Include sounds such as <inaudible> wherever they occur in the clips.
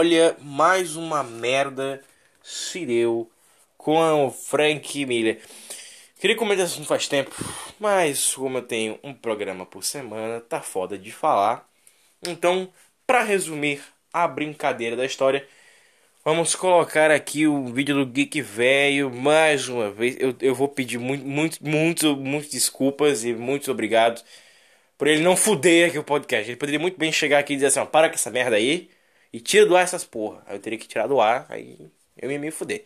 Olha, mais uma merda se deu com o Frank Miller. Queria comentar isso faz tempo, mas como eu tenho um programa por semana, tá foda de falar. Então, para resumir a brincadeira da história, vamos colocar aqui o vídeo do Geek Velho mais uma vez. Eu, eu vou pedir muito, muito, muito, muito desculpas e muito obrigado por ele não fuder aqui o podcast. Ele poderia muito bem chegar aqui e dizer assim: ó, para com essa merda aí e tira do ar essas porra. Aí eu teria que tirar do ar, aí eu ia me fuder.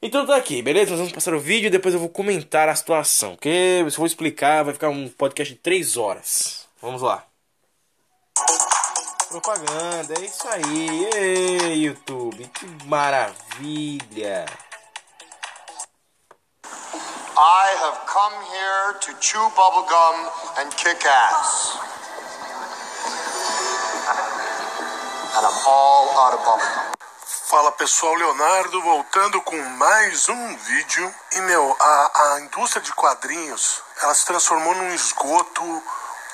Então tá aqui, beleza? Nós vamos passar o vídeo e depois eu vou comentar a situação. Porque se eu vou explicar, vai ficar um podcast de 3 horas. Vamos lá. Propaganda, é isso aí. Ei, YouTube, que maravilha. I have come here to chew bubblegum and kick ass. Fala pessoal, Leonardo voltando com mais um vídeo. E meu, a, a indústria de quadrinhos ela se transformou num esgoto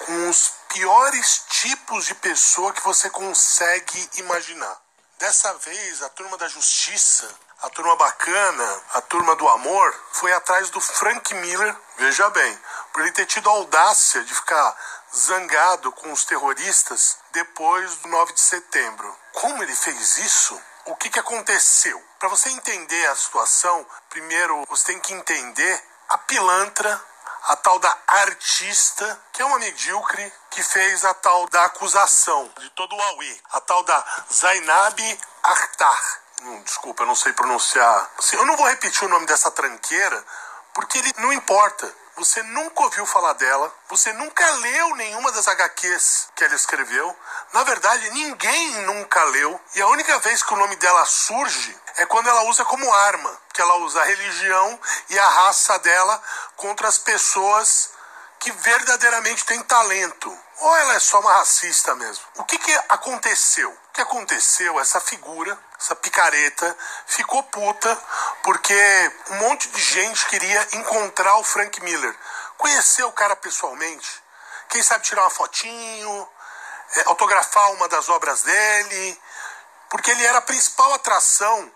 com os piores tipos de pessoa que você consegue imaginar. Dessa vez, a turma da justiça, a turma bacana, a turma do amor, foi atrás do Frank Miller, veja bem, por ele ter tido a audácia de ficar zangado com os terroristas depois do 9 de setembro. Como ele fez isso? O que, que aconteceu? Para você entender a situação, primeiro você tem que entender a pilantra, a tal da artista, que é uma medíocre, que fez a tal da acusação de todo o Huawei, a tal da Zainab Akhtar. Hum, desculpa, eu não sei pronunciar. Assim, eu não vou repetir o nome dessa tranqueira, porque ele não importa. Você nunca ouviu falar dela, você nunca leu nenhuma das HQs que ela escreveu. Na verdade, ninguém nunca leu. E a única vez que o nome dela surge é quando ela usa como arma, que ela usa a religião e a raça dela contra as pessoas que verdadeiramente têm talento. Ou ela é só uma racista mesmo? O que, que aconteceu? O que aconteceu? Essa figura, essa picareta, ficou puta porque um monte de gente queria encontrar o Frank Miller. Conhecer o cara pessoalmente. Quem sabe tirar uma fotinho, é, autografar uma das obras dele. Porque ele era a principal atração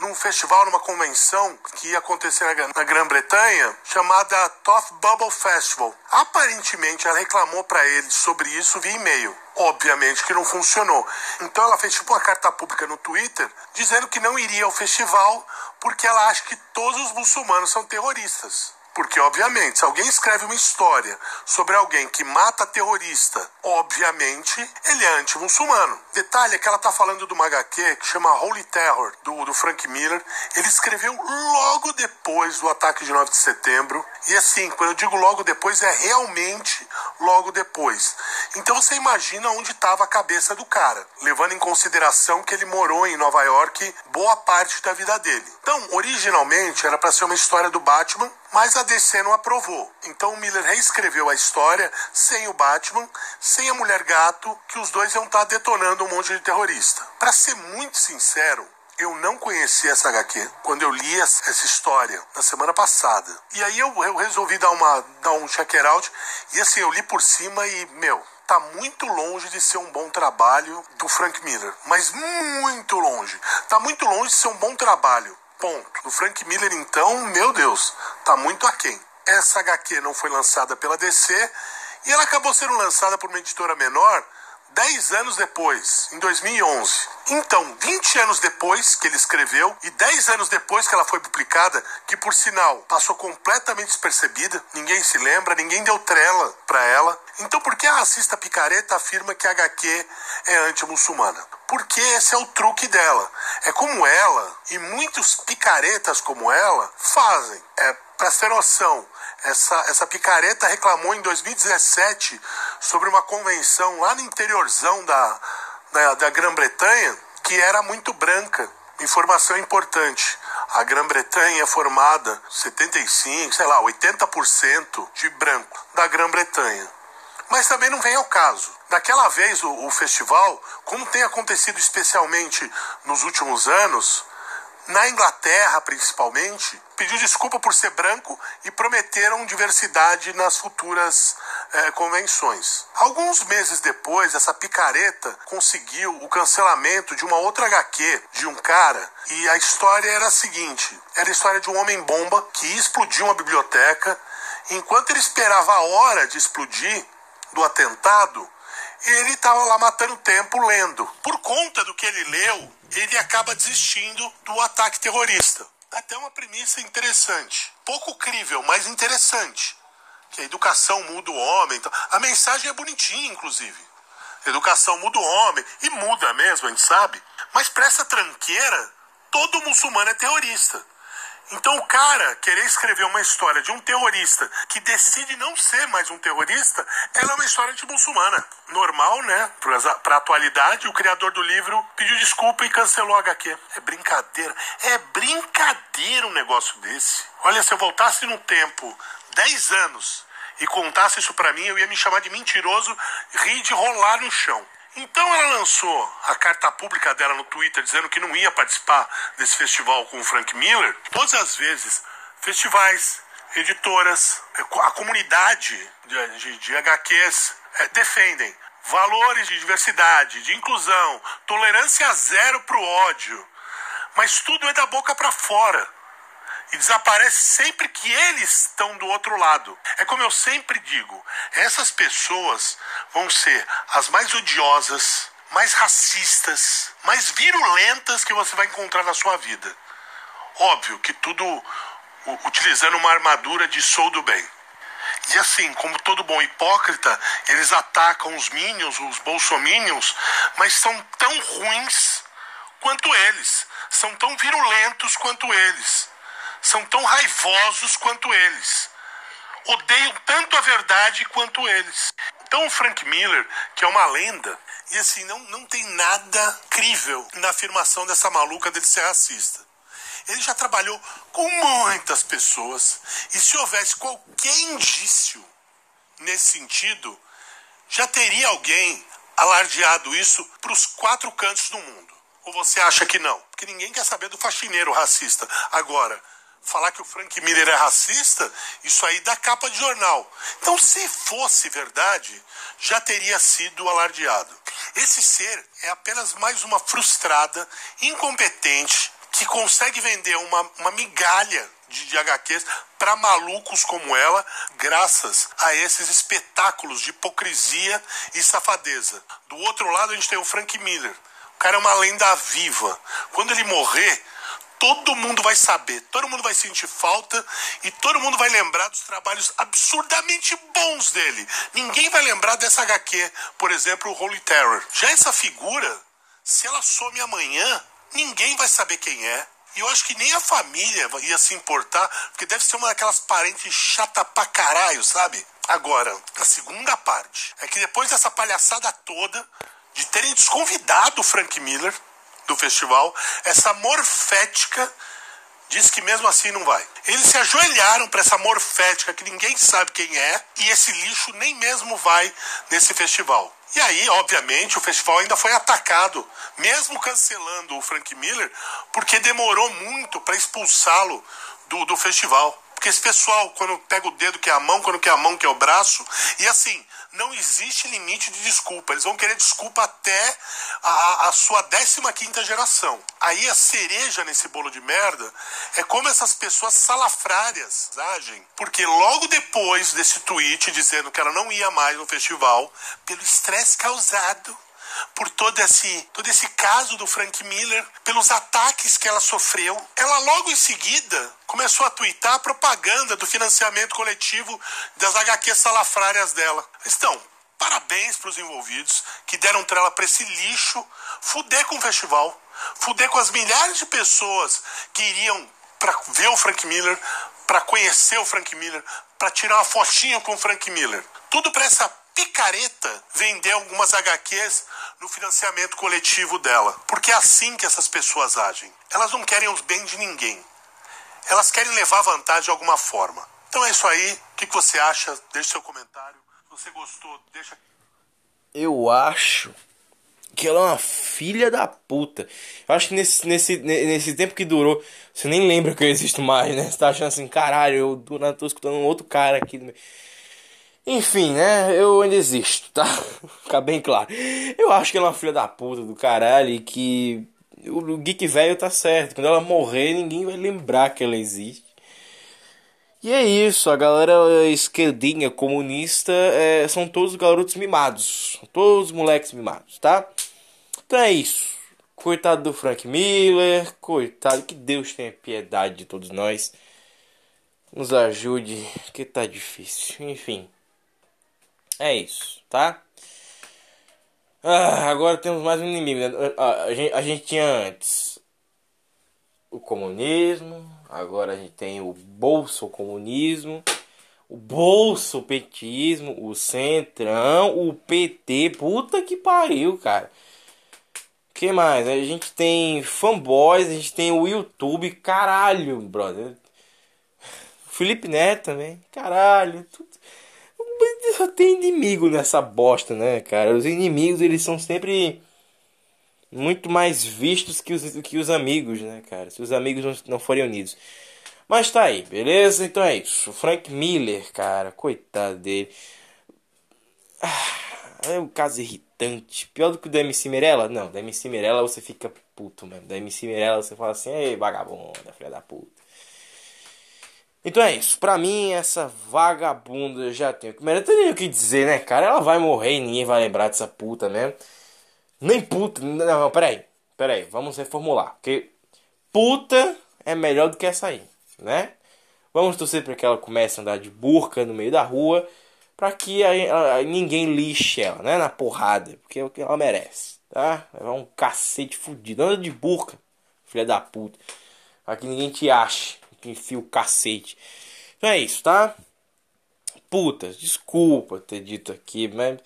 num festival, numa convenção que ia acontecer na Grã-Bretanha, chamada Toff Bubble Festival. Aparentemente, ela reclamou para ele sobre isso via e-mail. Obviamente que não funcionou. Então ela fez tipo uma carta pública no Twitter dizendo que não iria ao festival porque ela acha que todos os muçulmanos são terroristas. Porque, obviamente, se alguém escreve uma história sobre alguém que mata terrorista, obviamente ele é anti-muçulmano. Detalhe é que ela tá falando do HQ que chama Holy Terror, do, do Frank Miller. Ele escreveu logo depois do ataque de 9 de setembro. E assim, quando eu digo logo depois, é realmente logo depois. Então você imagina onde estava a cabeça do cara, levando em consideração que ele morou em Nova York boa parte da vida dele. Então, originalmente era para ser uma história do Batman, mas a DC não aprovou. Então o Miller reescreveu a história sem o Batman, sem a Mulher Gato, que os dois iam estar detonando um monte de terrorista. Para ser muito sincero, eu não conhecia essa HQ quando eu li essa história na semana passada. E aí eu, eu resolvi dar, uma, dar um check it out. E assim, eu li por cima e, meu, tá muito longe de ser um bom trabalho do Frank Miller. Mas muito longe. Tá muito longe de ser um bom trabalho. Ponto. Do Frank Miller, então, meu Deus, tá muito aquém. Essa HQ não foi lançada pela DC e ela acabou sendo lançada por uma editora menor 10 anos depois, em 2011. Então, 20 anos depois que ele escreveu e 10 anos depois que ela foi publicada, que por sinal passou completamente despercebida, ninguém se lembra, ninguém deu trela para ela. Então, por que a racista picareta afirma que a HQ é anti-muçulmana? Porque esse é o truque dela. É como ela e muitos picaretas como ela fazem. É para ter noção, essa, essa picareta reclamou em 2017 sobre uma convenção lá no interiorzão da, da, da Grã-Bretanha que era muito branca. Informação importante. A Grã-Bretanha é formada 75, sei lá, 80% de branco da Grã-Bretanha. Mas também não vem ao caso. Daquela vez o, o festival, como tem acontecido especialmente nos últimos anos, na Inglaterra principalmente, pediu desculpa por ser branco e prometeram diversidade nas futuras eh, convenções. Alguns meses depois, essa picareta conseguiu o cancelamento de uma outra HQ de um cara e a história era a seguinte: era a história de um homem-bomba que explodiu uma biblioteca. Enquanto ele esperava a hora de explodir do atentado, ele estava lá matando tempo lendo. Por conta do que ele leu, ele acaba desistindo do ataque terrorista. Até uma premissa interessante. Pouco crível, mas interessante. Que a educação muda o homem. Então, a mensagem é bonitinha, inclusive. educação muda o homem. E muda mesmo, a gente sabe. Mas para essa tranqueira, todo muçulmano é terrorista. Então, o cara querer escrever uma história de um terrorista que decide não ser mais um terrorista, ela é uma história anti-muçulmana. Normal, né? Para a atualidade, o criador do livro pediu desculpa e cancelou a HQ. É brincadeira. É brincadeira um negócio desse. Olha, se eu voltasse no tempo 10 anos e contasse isso para mim, eu ia me chamar de mentiroso, rir de rolar no chão. Então ela lançou a carta pública dela no Twitter dizendo que não ia participar desse festival com o Frank Miller. Todas as vezes, festivais, editoras, a comunidade de, de, de HQs é, defendem valores de diversidade, de inclusão, tolerância zero para o ódio. Mas tudo é da boca para fora e desaparece sempre que eles estão do outro lado. É como eu sempre digo: essas pessoas vão ser as mais odiosas, mais racistas, mais virulentas que você vai encontrar na sua vida. Óbvio que tudo utilizando uma armadura de sou do bem. E assim, como todo bom hipócrita, eles atacam os minions, os bolsominions, mas são tão ruins quanto eles, são tão virulentos quanto eles são tão raivosos quanto eles. Odeiam tanto a verdade quanto eles. Então o Frank Miller, que é uma lenda, e assim, não, não tem nada crível na afirmação dessa maluca dele ser racista. Ele já trabalhou com muitas pessoas, e se houvesse qualquer indício nesse sentido, já teria alguém alardeado isso para os quatro cantos do mundo. Ou você acha que não? Porque ninguém quer saber do faxineiro racista. Agora, falar que o Frank Miller é racista, isso aí dá capa de jornal. Então, se fosse verdade, já teria sido alardeado. Esse ser é apenas mais uma frustrada, incompetente, que consegue vender uma, uma migalha de, de HQs para malucos como ela, graças a esses espetáculos de hipocrisia e safadeza. Do outro lado, a gente tem o Frank Miller. O cara é uma lenda viva. Quando ele morrer, todo mundo vai saber, todo mundo vai sentir falta e todo mundo vai lembrar dos trabalhos absurdamente bons dele. Ninguém vai lembrar dessa HQ, por exemplo, o Holy Terror. Já essa figura, se ela some amanhã, ninguém vai saber quem é. E eu acho que nem a família ia se importar, porque deve ser uma daquelas parentes chata pra caralho, sabe? Agora, a segunda parte é que depois dessa palhaçada toda, de terem desconvidado o Frank Miller, do festival, essa morfética diz que mesmo assim não vai. Eles se ajoelharam para essa morfética que ninguém sabe quem é e esse lixo nem mesmo vai nesse festival. E aí, obviamente, o festival ainda foi atacado, mesmo cancelando o Frank Miller, porque demorou muito para expulsá-lo do, do festival. Porque esse pessoal, quando pega o dedo que é a mão, quando quer a mão que é o braço, e assim, não existe limite de desculpa. Eles vão querer desculpa até a, a sua 15 geração. Aí a cereja nesse bolo de merda é como essas pessoas salafrárias agem. Porque logo depois desse tweet dizendo que ela não ia mais no festival, pelo estresse causado por todo esse, todo esse caso do Frank Miller, pelos ataques que ela sofreu. Ela logo em seguida começou a twittar a propaganda do financiamento coletivo das HQs salafrárias dela. Então, parabéns para os envolvidos que deram trela para esse lixo fuder com o festival, fuder com as milhares de pessoas que iriam para ver o Frank Miller, para conhecer o Frank Miller, para tirar uma fotinha com o Frank Miller. Tudo para essa picareta vender algumas HQs no financiamento coletivo dela. Porque é assim que essas pessoas agem. Elas não querem o bem de ninguém. Elas querem levar vantagem de alguma forma. Então é isso aí. O que você acha? Deixe seu comentário. Se você gostou, deixa. Eu acho que ela é uma filha da puta. Eu acho que nesse, nesse, nesse tempo que durou, você nem lembra que eu existo mais, né? Você tá achando assim, caralho, eu nada tô escutando um outro cara aqui. Enfim, né? Eu ainda existo, tá? <laughs> Ficar bem claro. Eu acho que ela é uma filha da puta do caralho e que o geek velho tá certo. Quando ela morrer, ninguém vai lembrar que ela existe. E é isso, a galera esquerdinha comunista é, são todos garotos mimados. Todos moleques mimados, tá? Então é isso. Coitado do Frank Miller, coitado, que Deus tenha piedade de todos nós. Nos ajude, que tá difícil. Enfim. É isso, tá? Ah, agora temos mais um inimigo. Né? A, a, gente, a gente tinha antes o comunismo, agora a gente tem o bolso comunismo, o bolso petismo, o centrão, o PT, puta que pariu, cara. que mais? A gente tem fanboys, a gente tem o YouTube, caralho, brother. Felipe Neto também, caralho, tudo só tem inimigo nessa bosta, né, cara? Os inimigos, eles são sempre muito mais vistos que os, que os amigos, né, cara? Se os amigos não, não forem unidos. Mas tá aí, beleza? Então é isso. O Frank Miller, cara, coitado dele. Ah, é um caso irritante. Pior do que o da MC Mirella? Não, da MC Mirella você fica puto mesmo. Da MC Mirella você fala assim, ei, vagabunda, filha da puta. Então é isso. Pra mim, essa vagabunda já tem. Não tem nem o que dizer, né, cara? Ela vai morrer e ninguém vai lembrar dessa puta mesmo. Nem puta. Não, não, peraí. Peraí, vamos reformular. Porque puta é melhor do que essa aí, né? Vamos torcer para que ela comece a andar de burca no meio da rua. Pra que a, a, ninguém lixe ela, né? Na porrada. Porque é o que ela merece, tá? É um cacete fudido. Anda de burca, filha da puta. Pra que ninguém te ache que enfia o cacete. Então é isso, tá? Putas, desculpa ter dito aqui, mas.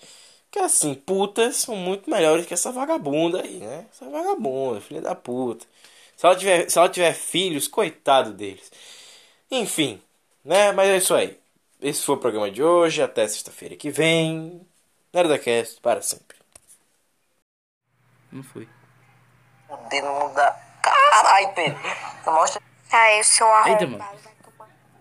Que assim, putas são muito melhores que essa vagabunda aí, né? Essa vagabunda, filha da puta. Se ela tiver, se ela tiver filhos, coitado deles. Enfim, né? Mas é isso aí. Esse foi o programa de hoje. Até sexta-feira que vem. NerdaCast para sempre. Não foi. O dedo não dá. Caralho, Pedro. Mostra. Aí, o seu arrombado.